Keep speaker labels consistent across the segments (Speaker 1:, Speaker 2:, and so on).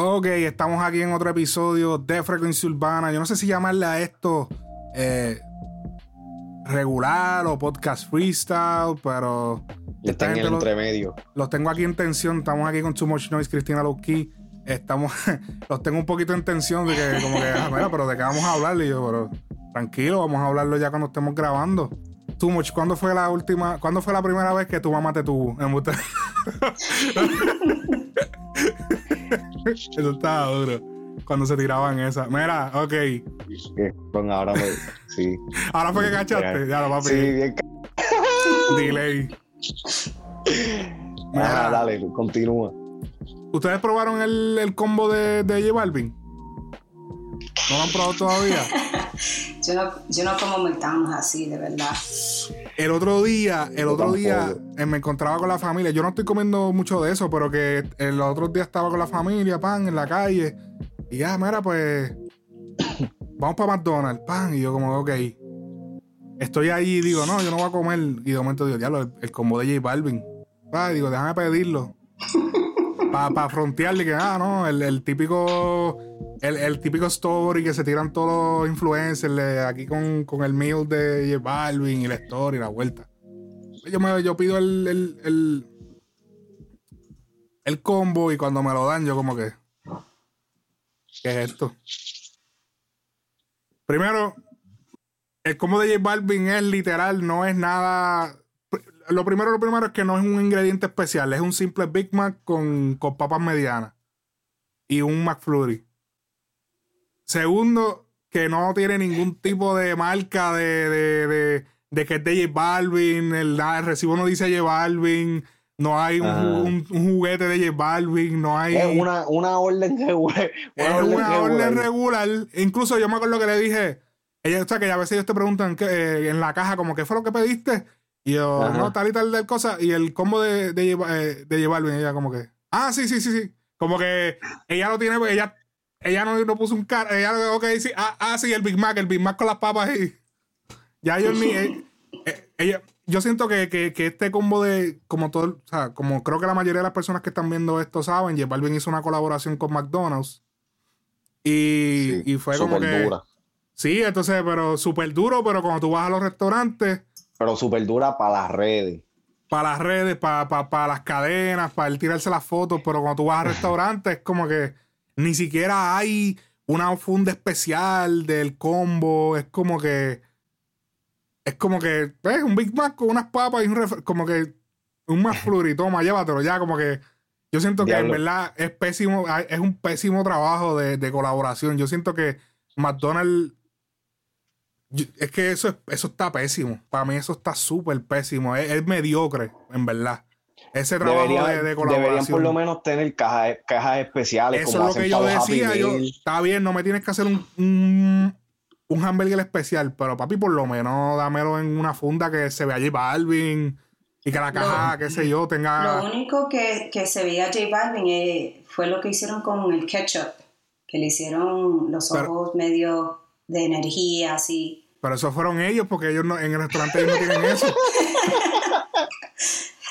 Speaker 1: Ok, estamos aquí en otro episodio de Frecuencia Urbana. Yo no sé si llamarle a esto eh, regular o podcast freestyle, pero.
Speaker 2: Está en el entremedio.
Speaker 1: Los tengo aquí en tensión. Estamos aquí con Too Much Noise, Cristina Lowkey. Estamos. los tengo un poquito en tensión de que, como que, ah, mira, pero de qué vamos a hablar. Y yo, pero tranquilo, vamos a hablarlo ya cuando estemos grabando. Too Much, ¿cuándo fue la última, cuándo fue la primera vez que tu mamá te tuvo? Eso estaba duro. Cuando se tiraban esas. Mira, ok.
Speaker 2: Con ahora me, sí.
Speaker 1: Ahora fue que cachaste. Ya lo papi.
Speaker 2: Sí, bien.
Speaker 1: Delay.
Speaker 2: Mira, dale, continúa.
Speaker 1: ¿Ustedes probaron el, el combo de, de J Balvin? ¿No lo han probado todavía?
Speaker 3: yo, no, yo no como McDonald's así, de verdad.
Speaker 1: El otro día, el otro día eh, me encontraba con la familia. Yo no estoy comiendo mucho de eso, pero que el otro día estaba con la familia, pan, en la calle. Y ya, mira, pues. Vamos para McDonald's, pan. Y yo, como, ok. Estoy ahí y digo, no, yo no voy a comer. Y de momento digo, ya, el, el combo de J Balvin. Ah, digo, déjame pedirlo. Para pa frontearle que, ah, no, el, típico. El, típico story que se tiran todos los influencers aquí con, el meal de J Balvin y la story y la vuelta. Yo, me, yo pido el, el, el, combo y cuando me lo dan, yo como que. ¿Qué es esto? Primero, el combo de J Balvin es literal, no es nada lo primero, lo primero es que no es un ingrediente especial, es un simple Big Mac con, con papas medianas y un McFlurry. Segundo, que no tiene ningún tipo de marca de, de, de, que es de J Balvin, el, recibo no dice J Balvin, no hay un, juguete de J Balvin, no hay...
Speaker 2: Es una, orden regular.
Speaker 1: es una orden regular. Incluso yo me acuerdo que le dije, ella, o sea, que a veces ellos te preguntan que, eh, en la caja como, ¿qué fue lo que pediste? Y yo, no, tal y tal de cosa. Y el combo de, de, eh, de Balvin, ella como que, ah, sí, sí, sí, sí. Como que ella lo tiene, ella, ella no, no puso un cara, ella, ok, sí, ah, ah, sí, el Big Mac, el Big Mac con las papas y Ya yo en mi, eh, eh, ella, yo siento que, que, que, este combo de, como todo, o sea, como creo que la mayoría de las personas que están viendo esto saben, J Balvin hizo una colaboración con McDonald's. Y, y fue como que. Dura. Sí, entonces, pero súper duro, pero cuando tú vas a los restaurantes
Speaker 2: pero súper dura para las redes.
Speaker 1: Para las redes, para, para, las cadenas, para él tirarse las fotos, pero cuando tú vas al restaurante es como que ni siquiera hay una funda especial del combo, es como que es como que es un Big Mac con unas papas y un como que un más flurry, toma, llévatelo ya, como que yo siento que en verdad es pésimo, es un pésimo trabajo de, de colaboración. Yo siento que McDonald's es que eso, eso está pésimo. Para mí eso está súper pésimo. Es, mediocre, en verdad. Ese trabajo de, colaboración. Deberían
Speaker 2: por lo menos tener cajas, cajas especiales.
Speaker 1: Eso es lo que yo decía. Yo, está bien, no me tienes que hacer un, un, hamburger especial, pero papi, por lo menos dámelo en una funda que se vea J Balvin y que la caja, qué sé yo, tenga...
Speaker 3: Lo único que, que se veía J Balvin eh, fue lo que hicieron con el ketchup, que le hicieron los ojos medio de energía, así.
Speaker 1: Pero eso fueron ellos, porque ellos no, en el restaurante ellos no tienen eso.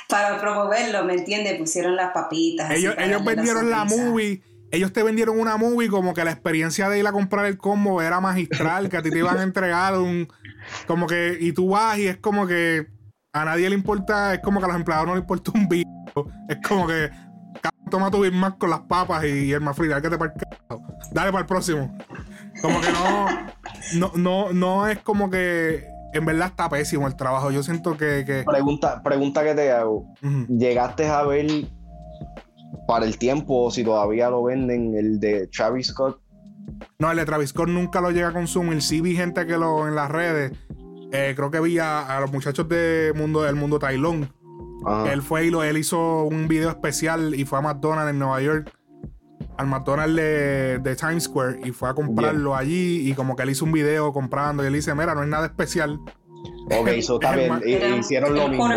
Speaker 3: Para promoverlo, ¿me entiendes? Pusieron las papitas.
Speaker 1: Ellos, ellos vendieron la movie. Ellos te vendieron una movie como que la experiencia de ir a comprar el combo era magistral, que a ti te iban a entregar un. Como que. Y tú vas y es como que. A nadie le importa. Es como que a los empleados no les importa un bicho. Es como que. Toma tu Big con las papas y el más dale que te para Dale para el próximo. Como que no, no, no, no es como que en verdad está pésimo el trabajo. Yo siento que.
Speaker 2: Pregunta, pregunta que te hago. ¿Llegaste a ver para el tiempo, si todavía lo venden, el de Travis Scott?
Speaker 1: No, el de Travis Scott nunca lo llega a consumir. Sí vi gente que lo en las redes. Eh, creo que vi a, los muchachos de mundo, del mundo Tailón. Él fue y lo, él hizo un video especial y fue a McDonald's en Nueva York al McDonald's de, Times Square y fue a comprarlo allí y como que él hizo un video comprando y él dice, mira, no es nada especial.
Speaker 2: Ok, eso también hicieron lo mismo.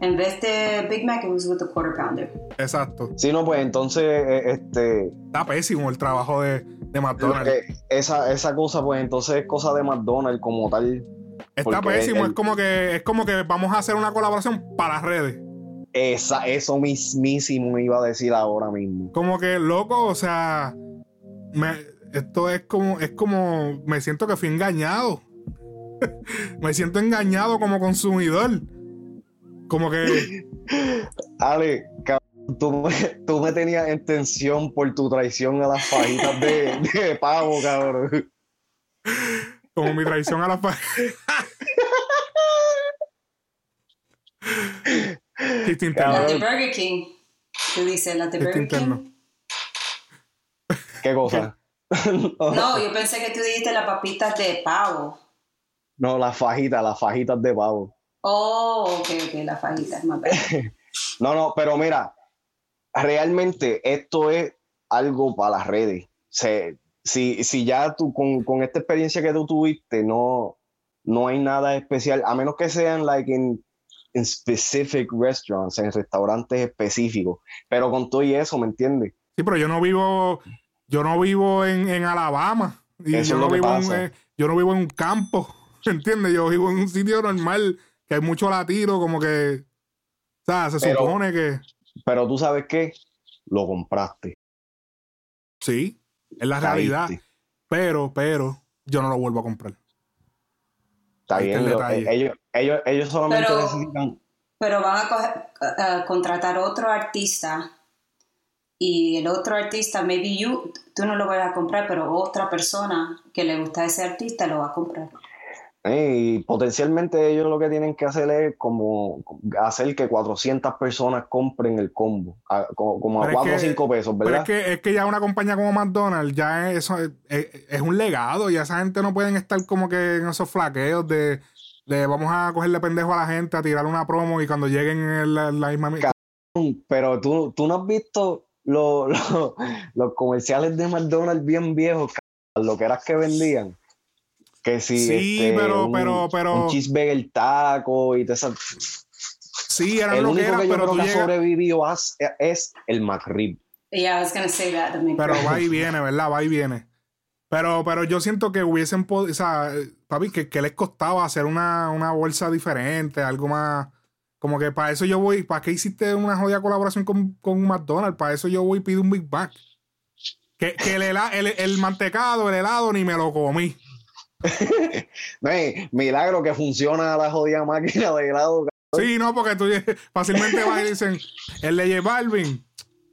Speaker 3: En vez de Big Mac, it was with the quarter pounder.
Speaker 1: Exacto.
Speaker 2: Sí, no, pues entonces, eh, este...
Speaker 1: Está pésimo el trabajo de, de McDonald's.
Speaker 2: Esa, esa cosa, pues entonces es cosa de McDonald's como tal.
Speaker 1: Está pésimo, es como que es como que vamos a hacer una colaboración para las redes
Speaker 2: Esa, eso mismísimo me iba a decir ahora mismo.
Speaker 1: Como que, loco, o sea, esto es como, es como, me siento que fui engañado. me siento engañado como consumidor. Como que.
Speaker 2: Ale, tú, tú me tenías en tensión por tu traición a las fajitas de, de pavo, cabrón.
Speaker 1: Como mi traición a las fajitas.
Speaker 3: La de Burger King. Tú dices, la de Burger King.
Speaker 2: ¿Qué cosa?
Speaker 3: no, yo pensé que tú dijiste las papitas de pavo.
Speaker 2: No, las fajitas, las fajitas de pavo.
Speaker 3: Oh, ok, ok, las fajitas, más
Speaker 2: No, no, pero mira, realmente esto es algo para las redes. si, si ya tú, con, con, esta experiencia que tú tuviste, no, no hay nada especial, a menos que sean like en en specific restaurants, en restaurantes específicos. Pero con todo y eso, ¿me entiendes?
Speaker 1: Sí, pero yo no vivo, yo no vivo en, en Alabama. Y yo, no vivo en, eh, yo no vivo en un campo, ¿me entiendes? Yo vivo en un sitio normal, que hay mucho latido, como que, o sea, se supone que...
Speaker 2: Pero tú sabes qué, lo compraste.
Speaker 1: Sí, es la realidad. Pero, pero, yo no lo vuelvo a comprar.
Speaker 2: Está bien, ellos, ellos, ellos solamente
Speaker 3: pero,
Speaker 2: necesitan.
Speaker 3: Pero van a, contratar otro artista y el otro artista, maybe you, tú no lo vas a comprar, pero otra persona que le gusta a ese artista lo va a comprar.
Speaker 2: Y potencialmente ellos lo que tienen que hacer es como hacer que 400 personas compren el combo, como, a 4 o 5 pesos, ¿verdad?
Speaker 1: Pero es que, es que ya una compañía como McDonald's ya es, eso es, un legado, ya esa gente no pueden estar como que en esos flaqueos de, vamos a cogerle pendejo a la gente, a tirar una promo y cuando lleguen en la, misma...
Speaker 2: Pero tú, tú no has visto los, los comerciales de McDonald's bien viejos, lo que eras que vendían. Que si
Speaker 1: sí, este, pero, un, pero, pero.
Speaker 2: Un cheeseburger taco y te
Speaker 1: Sí, era lo que era,
Speaker 2: que yo
Speaker 1: pero
Speaker 2: creo que ha sobrevivido es el McRib.
Speaker 3: Yeah, I was gonna say that.
Speaker 1: Pero va y viene, ¿verdad? Va y viene. Pero, pero yo siento que hubiesen podido, o sea, papi, que, que les costaba hacer una, una, bolsa diferente, algo más. Como que para eso yo voy, ¿para qué hiciste una jodida colaboración con, con McDonald's? Para eso yo voy y pido un Big Mac. Que, que el, el, el, mantecado, el helado, ni me lo comí.
Speaker 2: Milagro que funciona la jodida máquina de helado.
Speaker 1: Sí, no, porque tú fácilmente vas y dicen, el de Balvin,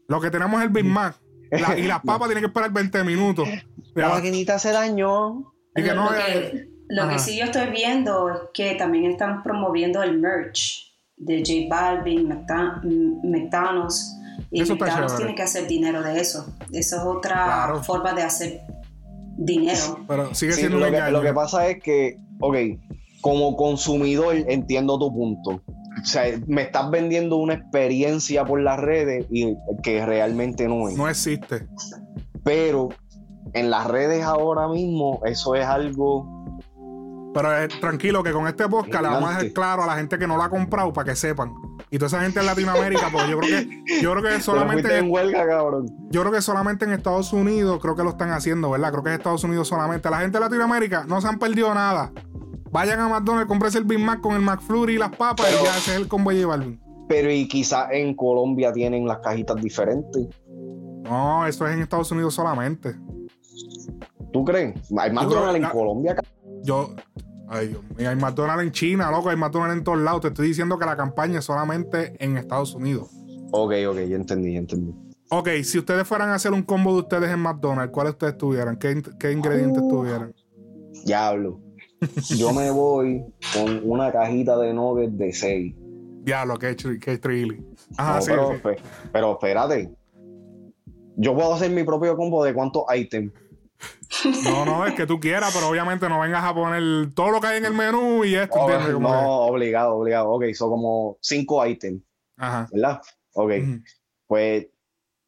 Speaker 1: lo que tenemos es el Big Mac. y las papas tienen que esperar 20 minutos.
Speaker 2: La maquinita se dañó.
Speaker 3: Y que lo, que, lo que sí yo estoy viendo es que también están promoviendo el merch de J Balvin, McDonald's. Y McDonald's tiene que hacer dinero de eso. Esa es otra forma de hacer dinero.
Speaker 1: Pero sigue siendo
Speaker 2: lo, que, lo que pasa es que, ok, como consumidor entiendo tu punto. O sea, me estás vendiendo una experiencia por las redes y que realmente no es.
Speaker 1: No existe.
Speaker 2: Pero en las redes ahora mismo eso es algo
Speaker 1: pero eh, tranquilo que con este podcast le vamos a dejar claro a la gente que no la ha comprado para que sepan. Y toda esa gente en Latinoamérica, porque yo creo que, yo creo que solamente.
Speaker 2: En huelga, cabrón.
Speaker 1: Yo creo que solamente en Estados Unidos creo que lo están haciendo, ¿verdad? Creo que es Estados Unidos solamente. La gente de Latinoamérica no se han perdido nada. Vayan a McDonald's, compres el Big Mac con el McFlurry y las papas y ya ese es el combo de Balvin.
Speaker 2: Pero y quizás en Colombia tienen las cajitas diferentes.
Speaker 1: No, eso es en Estados Unidos solamente.
Speaker 2: ¿Tú crees? Hay McDonald's en Colombia,
Speaker 1: yo, ay Dios mío, hay McDonald's en China, loco, hay McDonald's en todos lados. Te estoy diciendo que la campaña es solamente en Estados Unidos.
Speaker 2: Ok, ok, ya entendí, ya entendí.
Speaker 1: Ok, si ustedes fueran a hacer un combo de ustedes en McDonald's, ¿cuáles ustedes tuvieran? ¿Qué, qué ingredientes uh, tuvieran?
Speaker 2: Diablo. Yo me voy con una cajita de nuggets de 6.
Speaker 1: Diablo, qué, qué trilly. Ajá, sí,
Speaker 2: pero,
Speaker 1: sí.
Speaker 2: pero espérate. Yo puedo hacer mi propio combo de cuántos ítems.
Speaker 1: No, no, es que tú quieras, pero obviamente no vengas a poner todo lo que hay en el menú y esto.
Speaker 2: no, obligado, obligado. Ok, son como cinco ítems. Ajá. ¿Verdad? Ok. Pues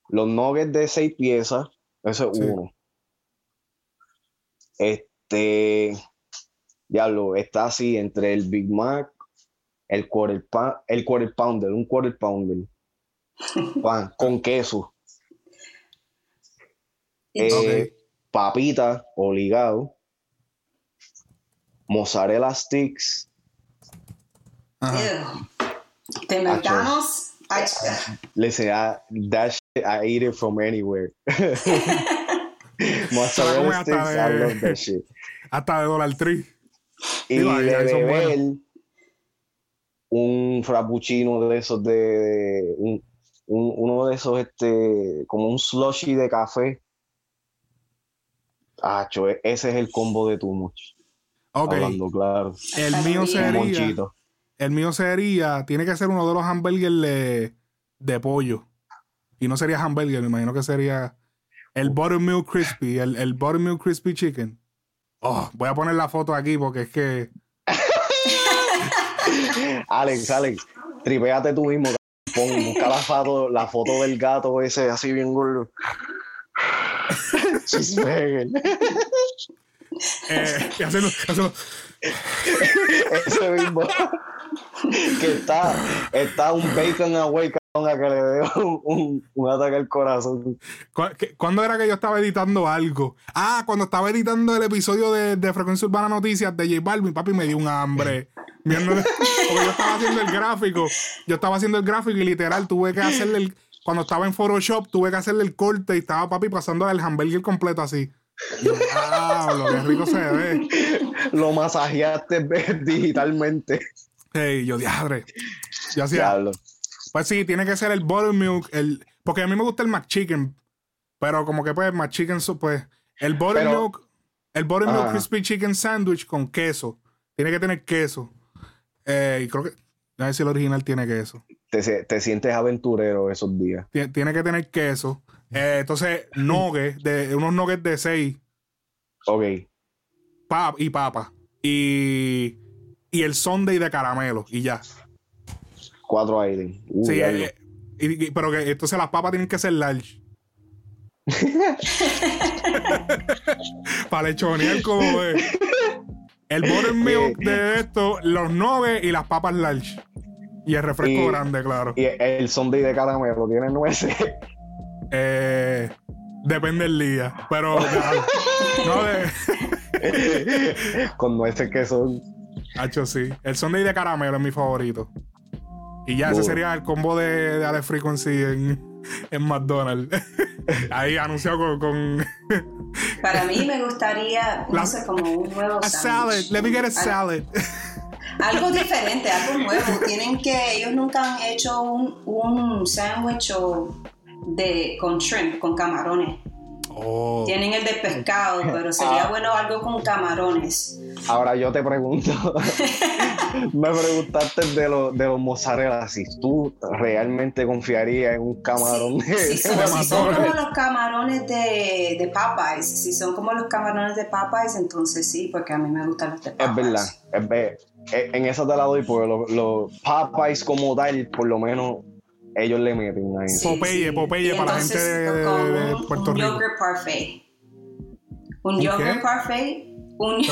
Speaker 2: los nuggets de seis piezas, eso es uno. Este, ya lo está así entre el Big Mac, el quarter, el quarter pounder, un quarter pounder. Pan, con queso. Eh, papita obligado, mozzarella sticks.
Speaker 3: ¿De McDonald's?
Speaker 2: Le decía, that shit, I eat it from anywhere. Mozzarella
Speaker 1: sticks, I love that shit. Hasta de Dollar Tree.
Speaker 2: Y de beber un frappuccino de esos de, un, uno de esos este como un slushy de café. Ah, ese es el combo de tu much.
Speaker 1: Ok. claro. El mío sería. El mío sería. Tiene que ser uno de los hamburgers de, de pollo. Y no sería hamburger, me imagino que sería el Buttermilk Crispy, el, el Buttermilk Crispy Chicken. Oh, voy a poner la foto aquí porque es que.
Speaker 2: Alex, Alex, tripéate tú mismo. Pon, busca la foto, la foto del gato ese así bien gordo.
Speaker 1: Eh, hacerlo, hacerlo.
Speaker 2: Ese mismo. que está, está un bacon away a que le dé un, un, ataque al corazón.
Speaker 1: ¿Cuándo era que yo estaba editando algo? Ah, cuando estaba editando el episodio de, de Frecuencia Urbana Noticias de J Balvin, papi me dio un hambre. Viéndole, porque yo estaba haciendo el gráfico. Yo estaba haciendo el gráfico y literal tuve que hacerle el. Cuando estaba en Photoshop, tuve que hacerle el corte y estaba papi pasando el hamburger completo así. Wow, lo que rico se ve.
Speaker 2: Lo masajeaste digitalmente.
Speaker 1: Hey, yo diadre. Yo hacía. Pues sí, tiene que ser el buttermilk, el, porque a mí me gusta el McChicken, pero como que pues McChicken, pues el buttermilk, el buttermilk crispy chicken sandwich con queso, tiene que tener queso. Eh, y creo que, a ver si el original tiene queso.
Speaker 2: Te, te sientes aventurero esos días.
Speaker 1: Tiene, que tener queso. Eh, entonces, nuggets, de, unos nuggets de 6.
Speaker 2: Ok.
Speaker 1: Pap, y papa. Y, y el sundae de caramelo. Y ya
Speaker 2: cuatro aires. sí,
Speaker 1: eh, pero que entonces las papas tienen que ser large. Para lechonear como es. El buttermilk de esto, los nueve y las papas large. Y el refresco grande, claro.
Speaker 2: Y el sundae de caramelo tiene nueces.
Speaker 1: Eh, depende del día. Pero no
Speaker 2: de. Con nueces que son.
Speaker 1: Hacho, sí. El sundae de caramelo es mi favorito. Y ya, ese sería el combo de, de Alex Frequency en, en McDonald's. Ahí anunciado con,
Speaker 3: Para mí me gustaría, no sé, como un nuevo
Speaker 1: a salad. Let me get a salad.
Speaker 3: Algo diferente, algo nuevo. Tienen que, ellos nunca han hecho un, un sándwich de con shrimp, con camarones. Oh. Tienen el de pescado, pero sería ah. bueno algo con camarones.
Speaker 2: Ahora yo te pregunto, me preguntaste de, lo, de los mozzarella, si tú realmente confiarías en un camarón
Speaker 3: si, son, como los camarones de, de Popeyes, si son como los camarones de Popeyes, entonces sí, porque a mí me gustan los de Popeyes.
Speaker 2: Es verdad, es verdad. En eso te la doy, porque los, Popeyes como tal, por lo menos ellos le meten ahí.
Speaker 1: Popeye, Popeye para la gente de, Puerto
Speaker 3: un
Speaker 1: Rico.
Speaker 3: Yogurt parfait. Un, yogurt parfait. Un,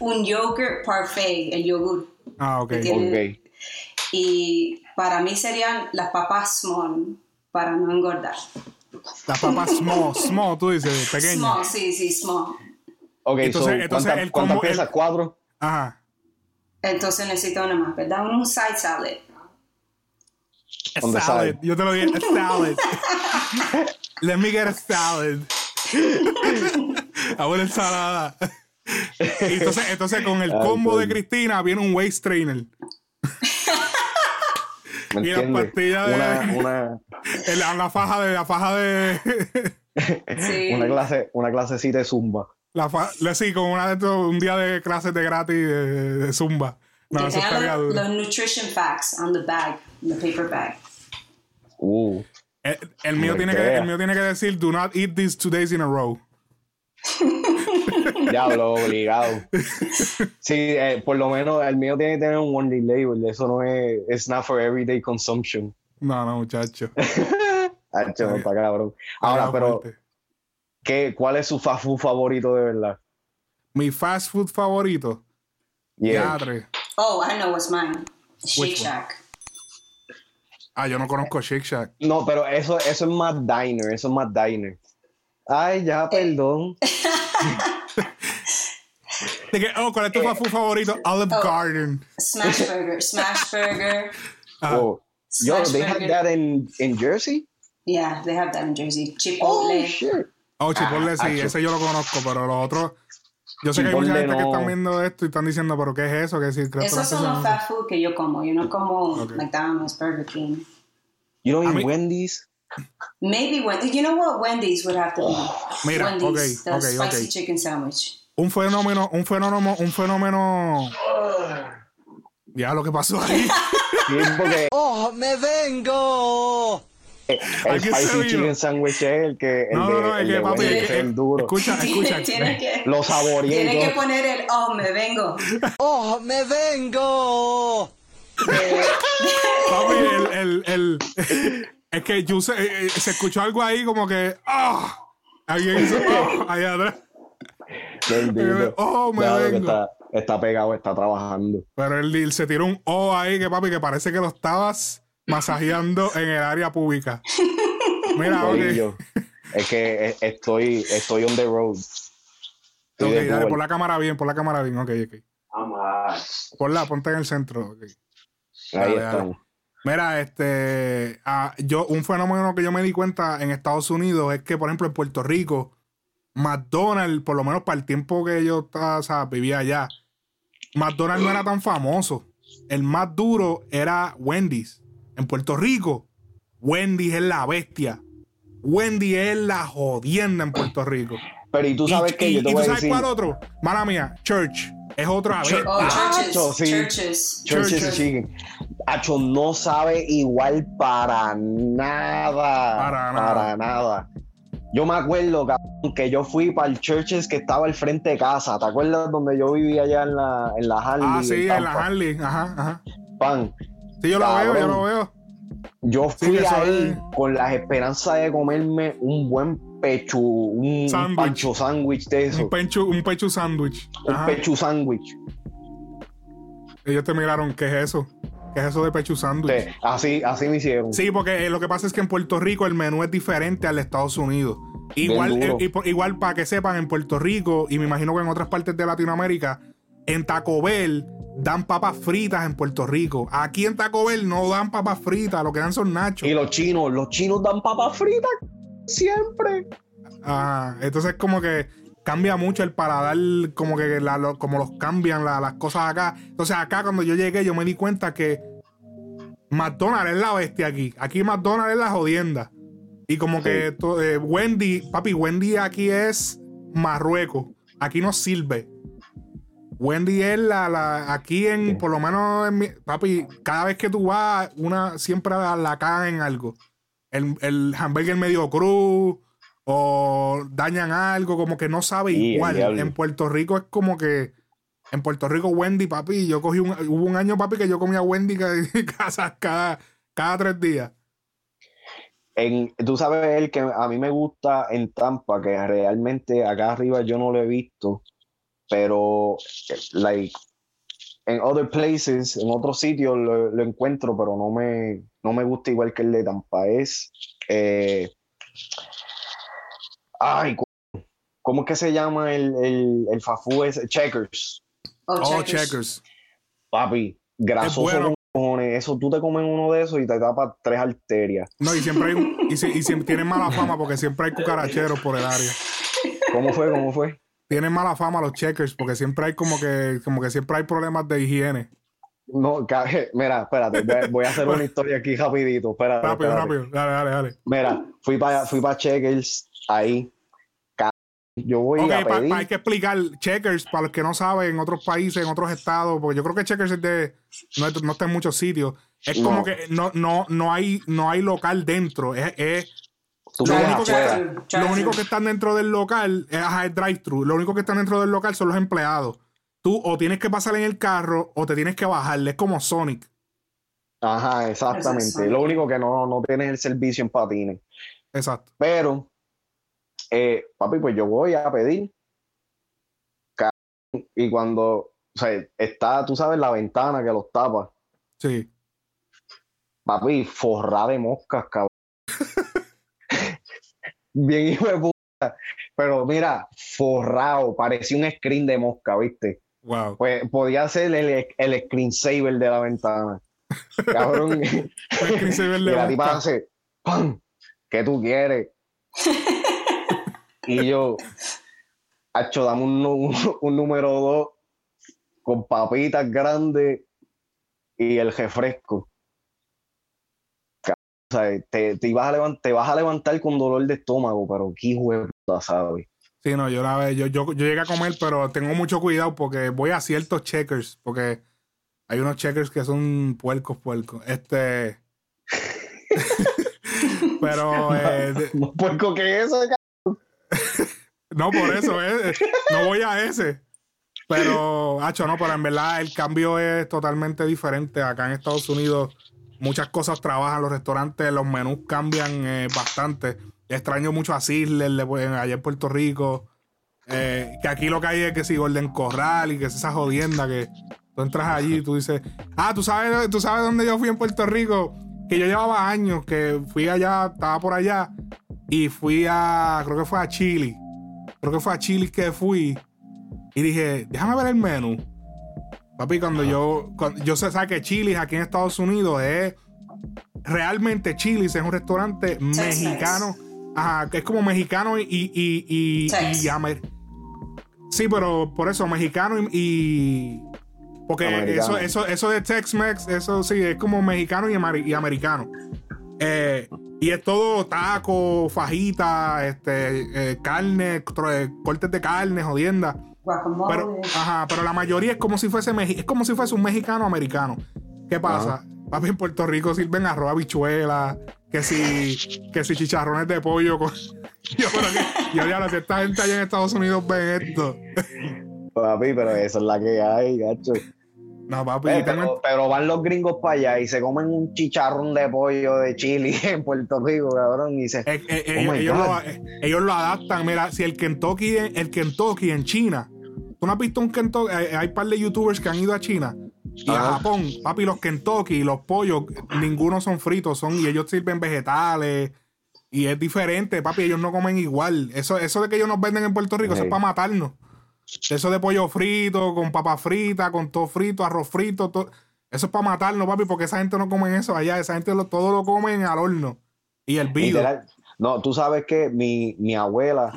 Speaker 3: un yogurt parfait, el yogur.
Speaker 1: Ah, ok.
Speaker 3: Y para mí serían las papas small, para no engordar.
Speaker 1: Las papas small, small, tú dices, pequeñas.
Speaker 3: Small, sí, sí, small.
Speaker 2: Ok, entonces, entonces el ¿cuántas piezas? ¿Cuatro?
Speaker 1: Ajá.
Speaker 3: Entonces necesito una más, ¿verdad? Un side salad.
Speaker 1: A salad. Yo te lo dije, a salad. Let me get a salad. a buena ensalada. Y entonces, entonces con el combo de Cristina viene un waist trainer.
Speaker 2: y las pastillas de una, una...
Speaker 1: la faja de la faja de
Speaker 2: sí. una clase una clasecita de zumba
Speaker 1: la fa... sí con una de un día de clases de gratis de, de zumba
Speaker 3: no, eso estaría duro. los nutrition facts on the bag the paper bag
Speaker 2: uh,
Speaker 1: el, el mío tiene que el mío tiene que decir do not eat these two days in a row
Speaker 2: Diablo, obligado. Sí, eh, por lo menos el mío tiene que tener un warning label. Eso no es. It's not for everyday consumption.
Speaker 1: No, no, muchacho.
Speaker 2: Hacho, no está cabrón. Ahora, pero. ¿Qué, ¿Cuál es su fast food favorito de verdad?
Speaker 1: Mi fast food favorito.
Speaker 3: Yeah. Oh, I know what's mine. Shake Shack.
Speaker 1: Ah, yo no conozco Shake Shack.
Speaker 2: No, pero eso, eso es más diner, eso es más diner. Ay, ya, perdón.
Speaker 1: De que, oh, ¿cuál es tu eh, favorito? Olive oh, Garden.
Speaker 3: Smash Burger, Smash Burger.
Speaker 2: Oh, Yo, they have that in, in Jersey?
Speaker 3: Yeah, they have that in Jersey. Chipotle. Oh, shit.
Speaker 1: Oh, Chipotle sí, ese yo lo conozco, pero los otros... Yo sé que hay mucha gente que están viendo esto y están diciendo, pero ¿qué es eso? ¿Qué es
Speaker 3: Esos son los fast food que yo como. Yo no como McDonald's, Burger King.
Speaker 2: You don't eat Wendy's?
Speaker 3: Maybe Wendy's. You know what? Wendy's would have to be.
Speaker 1: Mira,
Speaker 3: Wendy's,
Speaker 1: okay,
Speaker 3: the
Speaker 1: okay,
Speaker 3: spicy
Speaker 1: okay.
Speaker 3: chicken sandwich.
Speaker 1: Un fenómeno, un fenómeno, un fenómeno. Ya lo que pasó ahí.
Speaker 4: ¡Oh, me vengo!
Speaker 2: el spicy chicken sandwich es el que. El
Speaker 1: no, no, no,
Speaker 2: de,
Speaker 1: es que papi, es que,
Speaker 2: el duro.
Speaker 1: Escucha, escucha.
Speaker 3: Tiene que,
Speaker 2: Lo saboreé.
Speaker 3: tiene que poner el oh, me vengo.
Speaker 4: ¡Oh, me vengo!
Speaker 1: papi, el, el, el, es que yo se, eh, se escuchó algo ahí como que. ¡Ah! Alguien hizo. ¡Oh! Ahí atrás.
Speaker 2: Bendito.
Speaker 1: Oh, me
Speaker 2: Claro
Speaker 1: vengo.
Speaker 2: Está, está pegado, está trabajando.
Speaker 1: Pero él, él se tiró un O ahí que papi, que parece que lo estabas masajeando en el área pública. Mira, ok.
Speaker 2: Corillo, Es que eh, estoy, estoy on the road. Estoy
Speaker 1: Ok, dale, por la cámara bien, por la cámara bien, ok, ok. Ponla, ponte en el centro, Dale,
Speaker 2: Ahí
Speaker 1: dale.
Speaker 2: estamos.
Speaker 1: Mira, este, ah, yo, un fenómeno que yo me di cuenta en Estados Unidos es que, por ejemplo, en Puerto Rico, McDonald's, por lo menos para el tiempo que yo estaba, o sea, vivía allá, McDonald's no era tan famoso. El más duro era Wendy's. En Puerto Rico, Wendy's es la bestia. Wendy es la jodienda en Puerto Rico.
Speaker 2: Pero y tú sabes
Speaker 1: y,
Speaker 2: que
Speaker 1: y-
Speaker 2: yo te
Speaker 1: y tú
Speaker 2: voy a
Speaker 1: sabes
Speaker 2: decir.
Speaker 1: cuál otro? Mala mía, Church. Es otra bestia.
Speaker 3: Oh, churches.
Speaker 2: Acho, sí.
Speaker 3: Churches.
Speaker 2: Churches
Speaker 1: Churches.
Speaker 2: Acho no sabe igual para nada.
Speaker 1: Para nada.
Speaker 2: Para nada. Yo me acuerdo cabrón, que yo fui para el Churches que estaba al frente de casa. ¿Te acuerdas donde yo vivía allá en la, en la Harley?
Speaker 1: Ah, sí, en la
Speaker 2: Tampa?
Speaker 1: Harley. Ajá, ajá.
Speaker 2: Pan.
Speaker 1: Sí, yo lo veo, yo lo veo.
Speaker 2: Yo fui ahí
Speaker 1: es-
Speaker 2: con las esperanzas de comerme un buen pecho, un,
Speaker 1: Sándwich.
Speaker 2: pancho sándwich de eso.
Speaker 1: Un pecho, un pecho sándwich.
Speaker 2: Un
Speaker 1: Ajá.
Speaker 2: pecho sándwich.
Speaker 1: Ellos te miraron, ¿qué es eso? ¿Qué es eso de pecho sándwich?
Speaker 2: Sí, Así, así me hicieron.
Speaker 1: Sí, porque eh, lo que pasa es que en Puerto Rico el menú es diferente al de Estados Unidos. Igual, eh, igual para que sepan, en Puerto Rico, y me imagino que en otras partes de Latinoamérica, en Taco Bell dan papas fritas en Puerto Rico. Aquí en Taco Bell no dan papas fritas, lo que dan son nachos.
Speaker 2: Y los chinos, los chinos dan papas fritas siempre.
Speaker 1: Ajá, entonces como que cambia mucho el paladar, como que la- lo- como los cambian la- las cosas acá. Entonces acá cuando yo llegué yo me di cuenta que McDonald's es la bestia aquí. Aquí McDonald's es la jodienda. Y como que eh, Wendy, papi, Wendy aquí es Marruecos. Aquí no sirve. Wendy es la, la aquí en, por lo menos en mi, papi, cada vez que tú vas, una siempre la, la cagan en algo. El, el hamburger medio cruz o dañan algo, como que no sabe
Speaker 2: Sí,
Speaker 1: igual. En Puerto Rico es como que en Puerto Rico Wendy, papi, yo cogí un, hubo un año, papi, que yo comía Wendy cada, cada, cada tres días.
Speaker 2: En, tú sabes el que a mí me gusta en Tampa, que realmente acá arriba yo no lo he visto, pero like en other places, en otros sitios lo, lo encuentro, pero no me, no me gusta igual que el de Tampa. Es eh, ay, ¿cómo es que se llama el, el, el fafú ese? Checkers,
Speaker 3: Oh,
Speaker 1: Oh,
Speaker 3: checkers.
Speaker 1: checkers.
Speaker 2: papi, grasoso
Speaker 1: bueno.
Speaker 2: cojones. Eso tú te comes uno de esos y te tapa tres arterias.
Speaker 1: No, y siempre hay un- y, si- y siempre tienen mala fama porque siempre hay cucaracheros por el área.
Speaker 2: ¿Cómo fue? ¿Cómo fue?
Speaker 1: Tienen mala fama los checkers porque siempre hay como que, como que siempre hay problemas de higiene.
Speaker 2: No, mira, espérate, voy- a hacer una historia aquí rapidito. Espérate,
Speaker 1: Rápido,
Speaker 2: espérate.
Speaker 1: rápido. Dale, dale, dale.
Speaker 2: Mira, fui para fui pa Checkers ahí. Yo voy a pedir.
Speaker 1: pa- hay que explicar checkers para los que no saben en otros países, en otros estados, porque yo creo que checkers es de, no, es- no está en muchos sitios. Es
Speaker 2: No.
Speaker 1: como que no, no, no hay, no hay local dentro. Es, es-
Speaker 2: Tú
Speaker 1: lo, único que, lo único están dentro del local es, ajá, es drive-thru. Lo único que están dentro del local son los empleados. Tú o tienes que pasar en el carro o te tienes que bajar. Es como Sonic.
Speaker 2: Ajá, exactamente. Lo único que no, no tienes el servicio en patines.
Speaker 1: Exacto.
Speaker 2: Pero, eh, papi, pues yo voy a pedir. Y cuando, o sea, está, tú sabes, la ventana que los tapa.
Speaker 1: Sí.
Speaker 2: Papi, forrada de moscas, cabrón. Bien hijo de puta. Pero mira, forrado, parecía un screen de mosca, ¿viste?
Speaker 1: Wow.
Speaker 2: Pues podía ser el, el screensaver de la ventana. Cabrón. y la tipa hace, ¡pam! ¿Qué tú quieres? y yo, Hacho, dame un, un, número 2 con papitas grandes y el refresco. O sea, te, te, ibas a levantar, te vas a levantar con dolor de estómago, pero qué puta, ¿sabes?
Speaker 1: Sí, no, yo, la, yo, yo, yo llegué a comer, pero tengo mucho cuidado porque voy a ciertos checkers, porque hay unos checkers que son puercos, puercos. Este. pero. Eh,
Speaker 2: ¿Puerco qué es eso,
Speaker 1: No, por eso, eh, no voy a ese. Pero, hacho, no, pero en verdad el cambio es totalmente diferente. Acá en Estados Unidos muchas cosas trabajan, los restaurantes, los menús cambian eh, bastante. Extraño mucho a Sizzler allá en Puerto Rico. Eh, que aquí lo que hay es que si Golden Corral y que es esa jodienda que tú entras allí y tú dices, ah, ¿tú sabes, tú sabes dónde yo fui en Puerto Rico. Que yo llevaba años, que fui allá, estaba por allá y fui a, creo que fue a Chile creo que fue a Chile que fui y dije, déjame ver el menú. Papi, cuando yo, yo sé, que Chili's aquí en Estados Unidos es realmente Chili's es un restaurante mexicano, ajá, que es como mexicano y, y, y, Sí, pero por eso, mexicano y. porque eso, eso, eso de Tex-Mex, eso sí, es como mexicano y, y americano. Eh, y es todo taco, fajita, este, eh, carne, eh, cortes de carne, jodienda. Pero, ajá, pero la mayoría es como si fuese es como si fuese un mexicano americano. ¿Qué pasa? Papi, en Puerto Rico sirven arroz habichuela, que si, que si chicharrones de pollo. Con... yo, que, yo ya la esta gente allá en Estados Unidos ven esto.
Speaker 2: Papi, pero eso es la que hay, gacho.
Speaker 1: No, papi,
Speaker 2: eh, pero, van los gringos para allá y se comen un chicharrón de pollo de chili en Puerto Rico, cabrón. Y se,
Speaker 1: eh, eh, oh ellos, lo, adaptan. Mira, si el Kentucky, el Kentucky en China, tú no has visto un Kentucky, hay, un par de youtubers que han ido a China y a Japón, papi, los Kentucky, los pollos, ninguno son fritos, son y ellos sirven vegetales. Y es diferente, papi, ellos no comen igual. Eso, eso de que ellos nos venden en Puerto Rico, eso es para matarnos. Eso de pollo frito, con papa frita, con todo frito, arroz frito, todo. Eso es para matarnos, papi, porque esa gente no come eso allá. Esa gente todo lo comen al horno. Y el vino.
Speaker 2: No, tú sabes que mi, abuela,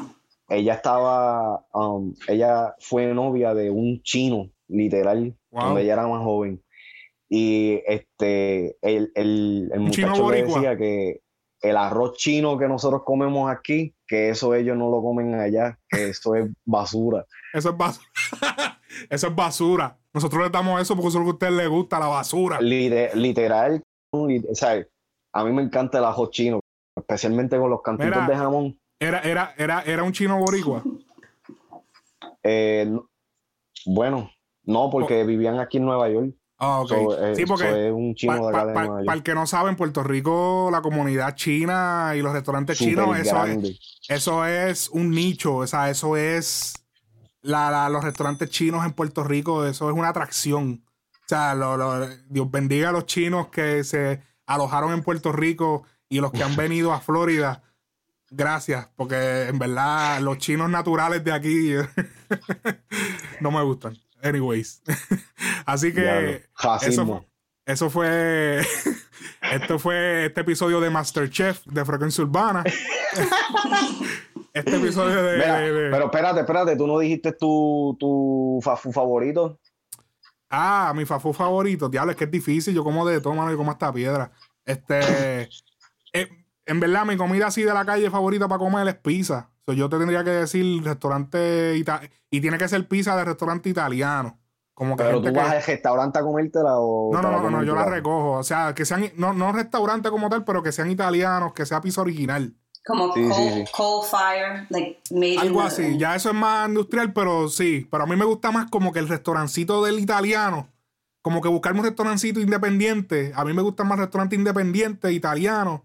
Speaker 2: ella estaba, um, ella fue novia de un chino, literal, cuando ella era más joven. Y este, el, el, el muchacho le decía que el arroz chino que nosotros comemos aquí, que eso ellos no lo comen allá, que eso es basura.
Speaker 1: eso es basura. eso es basura. Nosotros le damos eso porque eso es lo que a usted le gusta, la basura.
Speaker 2: literal, o sea, a mí me encanta el arroz chino, especialmente con los cantitos de jamón.
Speaker 1: Era, era, era, era un chino boricua.
Speaker 2: Eh, bueno, no, porque vivían aquí en Nueva York.
Speaker 1: Ah, ok. Eh, sí, porque para el que no sabe, en Puerto Rico la comunidad china y los restaurantes chinos, eso es, eso es un nicho, o sea, eso es la, los restaurantes chinos en Puerto Rico, eso es una atracción. O sea, Dios bendiga a los chinos que se alojaron en Puerto Rico y los que han venido a Florida. Gracias, porque en verdad los chinos naturales de aquí no me gustan. Anyways. Así que eso, eso, fue. esto fue este episodio de Masterchef de Frecuencia Urbana. este episodio de,
Speaker 2: Pero espérate, espérate, tú no dijiste tu, tu fafu favorito.
Speaker 1: Ah, mi fafu favorito. Diablo, es que es difícil. Yo como de todo, mano, yo como esta piedra. Este. Eh, en verdad, mi comida así de la calle favorita para comer es pizza yo te tendría que decir restaurante y tiene que ser pizza de restaurante italiano. Como que
Speaker 2: Pero tú vas al restaurante a comértela o.
Speaker 1: No, no, no, no, yo la recojo. O sea, que sean, no, no restaurante como tal, pero que sean italianos, que sea pizza original.
Speaker 3: Como coal, fire, like made
Speaker 1: Algo así, ya eso es más industrial, pero sí. Pero a mí me gusta más como que el restaurancito del italiano. Como que buscarme un restaurancito independiente. A mí me gusta más restaurante independiente, italiano,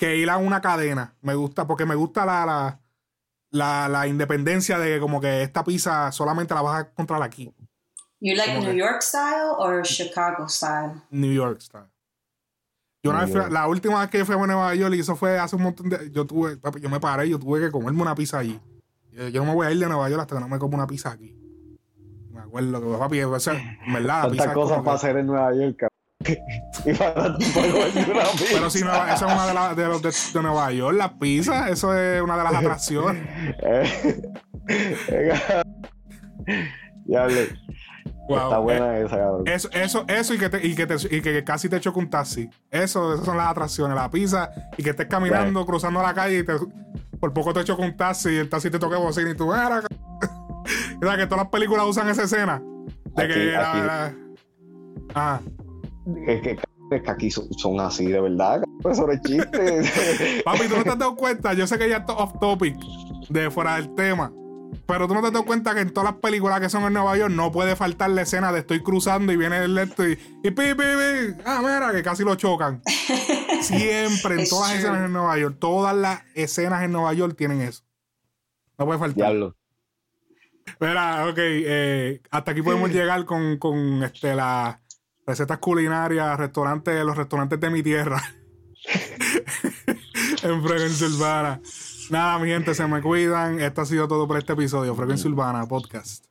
Speaker 1: que ir a una cadena. Me gusta, porque me gusta la la, la, independencia de como que esta pizza solamente la vas a encontrar aquí.
Speaker 3: You like New York style or Chicago style?
Speaker 1: New York style. Yo una vez la última vez que fui a Nueva York y eso fue hace un montón de yo tuve yo me paré yo tuve que comerme una pizza allí. Yo, no me voy a ir de Nueva York hasta que no me como una pizza aquí. Me acuerdo que papi, o sea, en verdad,
Speaker 2: Tantas cosas para hacer en Nueva York.
Speaker 1: Pero si eso es una de, las de los de, Nueva York, las pizzas, eso es una de las atracciones.
Speaker 2: ya Está buena eh, esa, cabrón.
Speaker 1: Eso, eso, eso y que, te, y, que te, y que casi te choque un taxi. Eso, esas son las atracciones. La pizza y que estés caminando, cruzando la calle y te, por poco te choca un taxi y el taxi te toque bocina y tú, era. o sea, que todas las películas usan esa escena. De que.
Speaker 2: Ah. Es que, es que aquí son, así, de verdad. Eso es chiste.
Speaker 1: Papi, tú no te has dado cuenta. Yo sé que ya esto off topic, de fuera del tema. Pero tú no te has dado cuenta que en todas las películas que son en Nueva York no puede faltar la escena de estoy cruzando y viene el esto y, y pi, pi, pi. Ah, mira, que casi lo chocan. Siempre, en todas las escenas en Nueva York, todas las escenas en Nueva York tienen eso. No puede faltar. Diablo. Mira, ok, eh, hasta aquí podemos llegar con, con este, las recetas culinarias, restaurantes, los restaurantes de mi tierra. en Frecuencia Urbana. Nada, mi gente, se me cuidan. Esto ha sido todo por este episodio. Frecuencia Urbana Podcast.